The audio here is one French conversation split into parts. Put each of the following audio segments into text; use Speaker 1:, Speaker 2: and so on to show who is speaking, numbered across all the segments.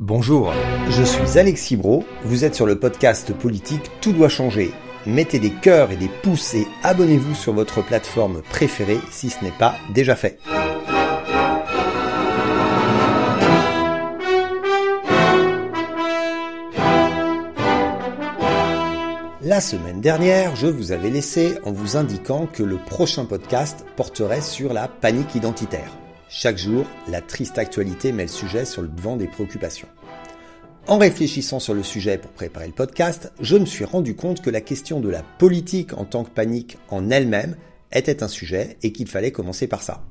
Speaker 1: Bonjour, je suis Alexis Bro, vous êtes sur le podcast politique Tout doit changer. Mettez des cœurs et des pouces et abonnez-vous sur votre plateforme préférée si ce n'est pas déjà fait. La semaine dernière, je vous avais laissé en vous indiquant que le prochain podcast porterait sur la panique identitaire. Chaque jour, la triste actualité met le sujet sur le devant des préoccupations. En réfléchissant sur le sujet pour préparer le podcast, je me suis rendu compte que la question de la politique en tant que panique en elle-même était un sujet et qu'il fallait commencer par ça.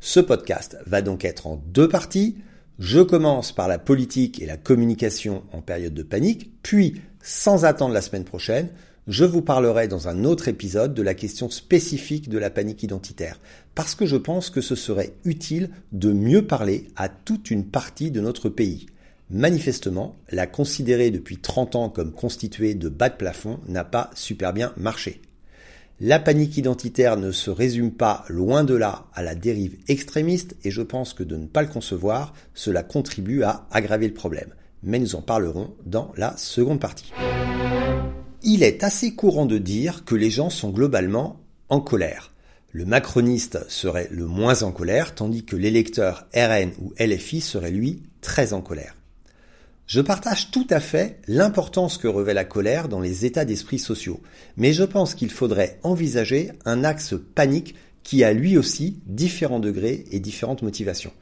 Speaker 1: Ce podcast va donc être en deux parties. Je commence par la politique et la communication en période de panique, puis, sans attendre la semaine prochaine, je vous parlerai dans un autre épisode de la question spécifique de la panique identitaire, parce que je pense que ce serait utile de mieux parler à toute une partie de notre pays. Manifestement, la considérer depuis 30 ans comme constituée de bas de plafond n'a pas super bien marché. La panique identitaire ne se résume pas, loin de là, à la dérive extrémiste et je pense que de ne pas le concevoir, cela contribue à aggraver le problème. Mais nous en parlerons dans la seconde partie. Il est assez courant de dire que les gens sont globalement en colère. Le macroniste serait le moins en colère, tandis que l'électeur RN ou LFI serait lui très en colère. Je partage tout à fait l'importance que revêt la colère dans les états d'esprit sociaux, mais je pense qu'il faudrait envisager un axe panique qui a lui aussi différents degrés et différentes motivations.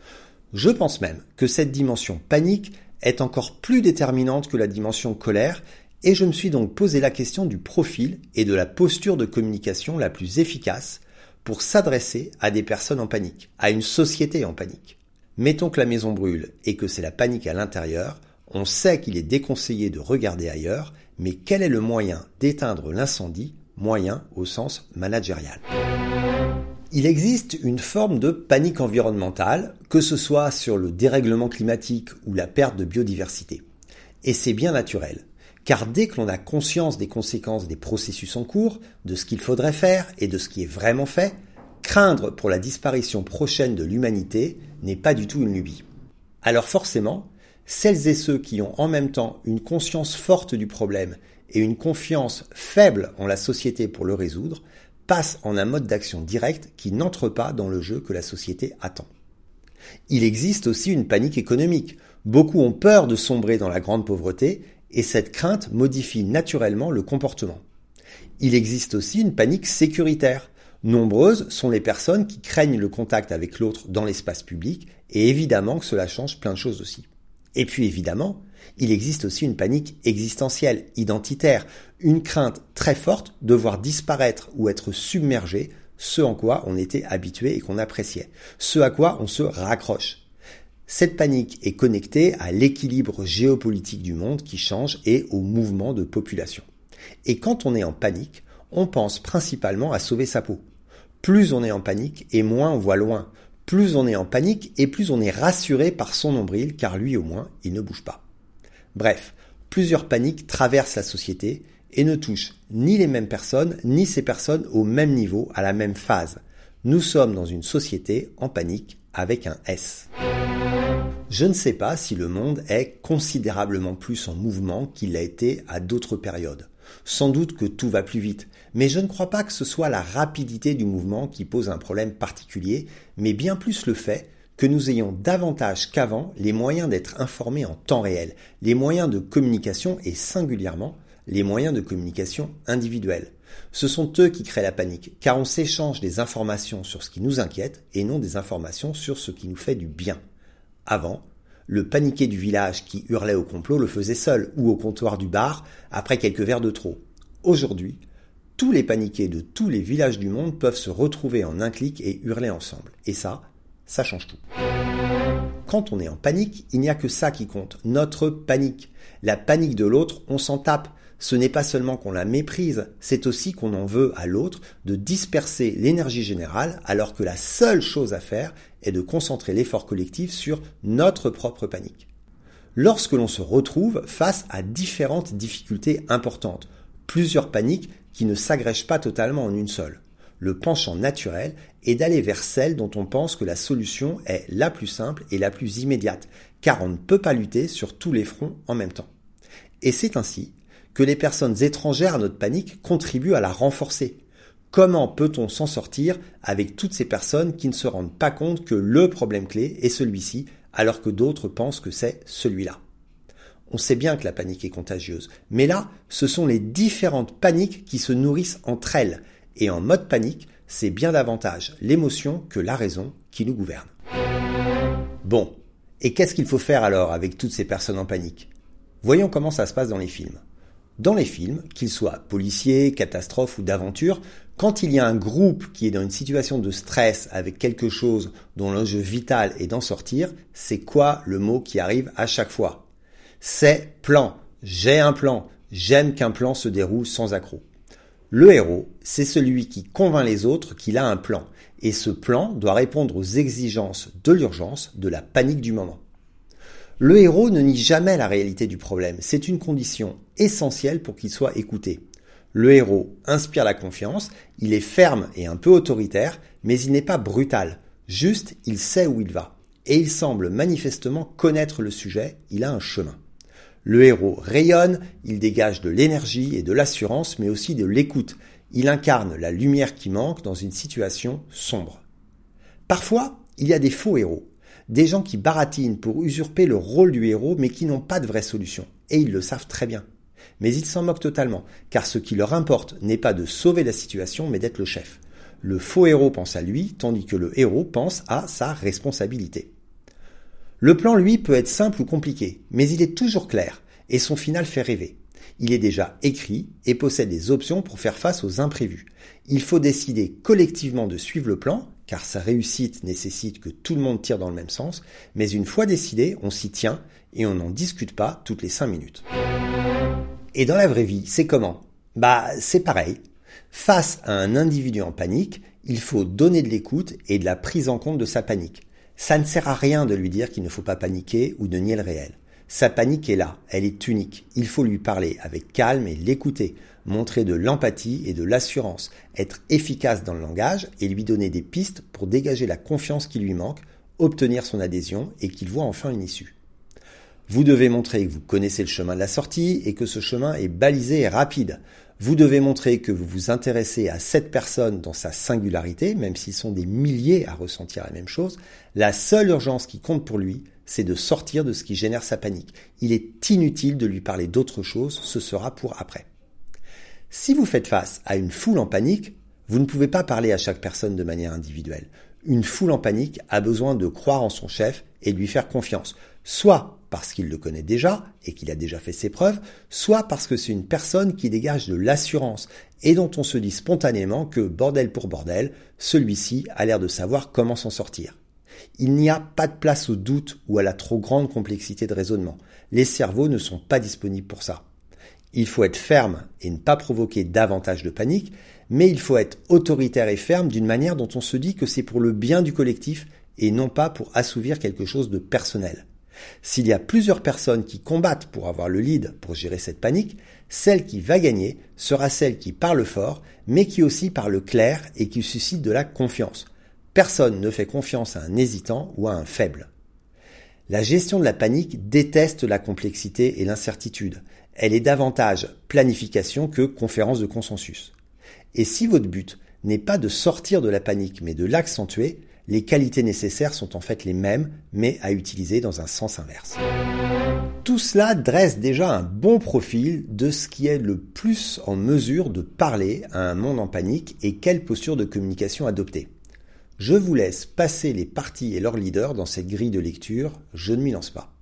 Speaker 1: Je pense même que cette dimension panique est encore plus déterminante que la dimension colère, et je me suis donc posé la question du profil et de la posture de communication la plus efficace pour s'adresser à des personnes en panique, à une société en panique. Mettons que la maison brûle et que c'est la panique à l'intérieur, on sait qu'il est déconseillé de regarder ailleurs, mais quel est le moyen d'éteindre l'incendie, moyen au sens managérial? Il existe une forme de panique environnementale, que ce soit sur le dérèglement climatique ou la perte de biodiversité. Et c'est bien naturel, car dès que l'on a conscience des conséquences des processus en cours, de ce qu'il faudrait faire et de ce qui est vraiment fait, craindre pour la disparition prochaine de l'humanité n'est pas du tout une lubie. Alors forcément, celles et ceux qui ont en même temps une conscience forte du problème et une confiance faible en la société pour le résoudre, passent en un mode d'action direct qui n'entre pas dans le jeu que la société attend. Il existe aussi une panique économique. Beaucoup ont peur de sombrer dans la grande pauvreté et cette crainte modifie naturellement le comportement. Il existe aussi une panique sécuritaire. Nombreuses sont les personnes qui craignent le contact avec l'autre dans l'espace public et évidemment que cela change plein de choses aussi. Et puis évidemment, il existe aussi une panique existentielle, identitaire, une crainte très forte de voir disparaître ou être submergé ce en quoi on était habitué et qu'on appréciait, ce à quoi on se raccroche. Cette panique est connectée à l'équilibre géopolitique du monde qui change et au mouvement de population. Et quand on est en panique, on pense principalement à sauver sa peau. Plus on est en panique et moins on voit loin, plus on est en panique et plus on est rassuré par son nombril car lui au moins il ne bouge pas. Bref, plusieurs paniques traversent la société et ne touchent ni les mêmes personnes ni ces personnes au même niveau, à la même phase. Nous sommes dans une société en panique avec un S. Je ne sais pas si le monde est considérablement plus en mouvement qu'il l'a été à d'autres périodes. Sans doute que tout va plus vite, mais je ne crois pas que ce soit la rapidité du mouvement qui pose un problème particulier, mais bien plus le fait que nous ayons davantage qu'avant les moyens d'être informés en temps réel, les moyens de communication et singulièrement les moyens de communication individuels. Ce sont eux qui créent la panique, car on s'échange des informations sur ce qui nous inquiète et non des informations sur ce qui nous fait du bien. Avant, le paniqué du village qui hurlait au complot le faisait seul ou au comptoir du bar après quelques verres de trop. Aujourd'hui, tous les paniqués de tous les villages du monde peuvent se retrouver en un clic et hurler ensemble. Et ça, ça change tout. Quand on est en panique, il n'y a que ça qui compte, notre panique. La panique de l'autre, on s'en tape. Ce n'est pas seulement qu'on la méprise, c'est aussi qu'on en veut à l'autre de disperser l'énergie générale alors que la seule chose à faire est de concentrer l'effort collectif sur notre propre panique. Lorsque l'on se retrouve face à différentes difficultés importantes, plusieurs paniques qui ne s'agrègent pas totalement en une seule. le penchant naturel est d'aller vers celle dont on pense que la solution est la plus simple et la plus immédiate, car on ne peut pas lutter sur tous les fronts en même temps. Et c'est ainsi que les personnes étrangères à notre panique contribuent à la renforcer. Comment peut-on s'en sortir avec toutes ces personnes qui ne se rendent pas compte que le problème clé est celui-ci, alors que d'autres pensent que c'est celui-là? On sait bien que la panique est contagieuse, mais là, ce sont les différentes paniques qui se nourrissent entre elles, et en mode panique, c'est bien davantage l'émotion que la raison qui nous gouverne. Bon, et qu'est-ce qu'il faut faire alors avec toutes ces personnes en panique? Voyons comment ça se passe dans les films. Dans les films, qu'ils soient policiers, catastrophes ou d'aventure, quand il y a un groupe qui est dans une situation de stress avec quelque chose dont l'enjeu vital est d'en sortir, c'est quoi le mot qui arrive à chaque fois? C'est plan. J'ai un plan. J'aime qu'un plan se déroule sans accroc. Le héros, c'est celui qui convainc les autres qu'il a un plan, et ce plan doit répondre aux exigences de l'urgence, de la panique du moment. Le héros ne nie jamais la réalité du problème, c'est une condition essentielle pour qu'il soit écouté. Le héros inspire la confiance, il est ferme et un peu autoritaire, mais il n'est pas brutal, juste il sait où il va. Et il semble manifestement connaître le sujet, il a un chemin. Le héros rayonne, il dégage de l'énergie et de l'assurance, mais aussi de l'écoute. Il incarne la lumière qui manque dans une situation sombre. Parfois, il y a des faux héros, des gens qui baratinent pour usurper le rôle du héros, mais qui n'ont pas de vraie solution. Et ils le savent très bien. Mais ils s'en moquent totalement, car ce qui leur importe n'est pas de sauver la situation, mais d'être le chef. Le faux héros pense à lui, tandis que le héros pense à sa responsabilité. Le plan, lui, peut être simple ou compliqué, mais il est toujours clair, et son final fait rêver. Il est déjà écrit et possède des options pour faire face aux imprévus. Il faut décider collectivement de suivre le plan, car sa réussite nécessite que tout le monde tire dans le même sens, mais une fois décidé, on s'y tient et on n'en discute pas toutes les cinq minutes. Et dans la vraie vie, c'est comment? Bah, c'est pareil. Face à un individu en panique, il faut donner de l'écoute et de la prise en compte de sa panique. Ça ne sert à rien de lui dire qu'il ne faut pas paniquer ou de nier le réel. Sa panique est là, elle est unique. Il faut lui parler avec calme et l'écouter, montrer de l'empathie et de l'assurance, être efficace dans le langage et lui donner des pistes pour dégager la confiance qui lui manque, obtenir son adhésion et qu'il voit enfin une issue. Vous devez montrer que vous connaissez le chemin de la sortie et que ce chemin est balisé et rapide. Vous devez montrer que vous vous intéressez à cette personne dans sa singularité, même s'ils sont des milliers à ressentir la même chose. La seule urgence qui compte pour lui, c'est de sortir de ce qui génère sa panique. Il est inutile de lui parler d'autre chose, ce sera pour après. Si vous faites face à une foule en panique, vous ne pouvez pas parler à chaque personne de manière individuelle. Une foule en panique a besoin de croire en son chef et de lui faire confiance, soit parce qu'il le connaît déjà et qu'il a déjà fait ses preuves, soit parce que c'est une personne qui dégage de l'assurance et dont on se dit spontanément que, bordel pour bordel, celui-ci a l'air de savoir comment s'en sortir. Il n'y a pas de place au doute ou à la trop grande complexité de raisonnement. Les cerveaux ne sont pas disponibles pour ça. Il faut être ferme et ne pas provoquer davantage de panique, mais il faut être autoritaire et ferme d'une manière dont on se dit que c'est pour le bien du collectif et non pas pour assouvir quelque chose de personnel. S'il y a plusieurs personnes qui combattent pour avoir le lead pour gérer cette panique, celle qui va gagner sera celle qui parle fort, mais qui aussi parle clair et qui suscite de la confiance. Personne ne fait confiance à un hésitant ou à un faible. La gestion de la panique déteste la complexité et l'incertitude. Elle est davantage planification que conférence de consensus. Et si votre but n'est pas de sortir de la panique mais de l'accentuer, les qualités nécessaires sont en fait les mêmes, mais à utiliser dans un sens inverse. Tout cela dresse déjà un bon profil de ce qui est le plus en mesure de parler à un monde en panique et quelle posture de communication adopter. Je vous laisse passer les parties et leurs leaders dans cette grille de lecture, je ne m'y lance pas.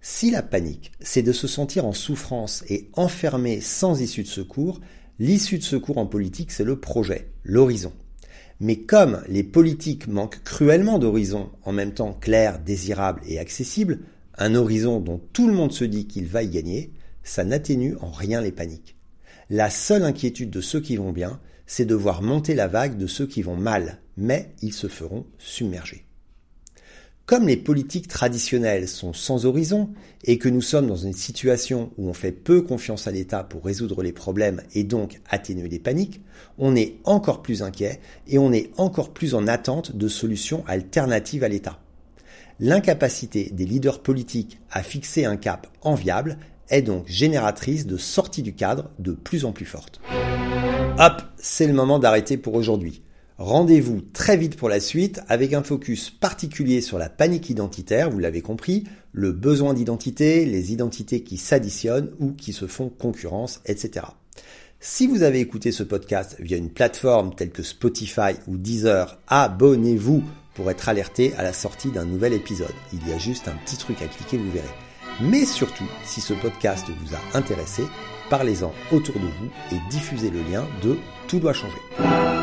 Speaker 1: Si la panique, c'est de se sentir en souffrance et enfermé sans issue de secours, l'issue de secours en politique, c'est le projet, l'horizon. Mais comme les politiques manquent cruellement d'horizons en même temps clair, désirable et accessible, un horizon dont tout le monde se dit qu'il va y gagner, ça n'atténue en rien les paniques. La seule inquiétude de ceux qui vont bien, c'est de voir monter la vague de ceux qui vont mal, mais ils se feront submerger. Comme les politiques traditionnelles sont sans horizon et que nous sommes dans une situation où on fait peu confiance à l'État pour résoudre les problèmes et donc atténuer les paniques, on est encore plus inquiet et on est encore plus en attente de solutions alternatives à l'État. L'incapacité des leaders politiques à fixer un cap enviable est donc génératrice de sorties du cadre de plus en plus fortes. Hop, c'est le moment d'arrêter pour aujourd'hui. Rendez-vous très vite pour la suite avec un focus particulier sur la panique identitaire, vous l'avez compris, le besoin d'identité, les identités qui s'additionnent ou qui se font concurrence, etc. Si vous avez écouté ce podcast via une plateforme telle que Spotify ou Deezer, abonnez-vous pour être alerté à la sortie d'un nouvel épisode. Il y a juste un petit truc à cliquer, vous verrez. Mais surtout, si ce podcast vous a intéressé, parlez-en autour de vous et diffusez le lien de Tout doit changer.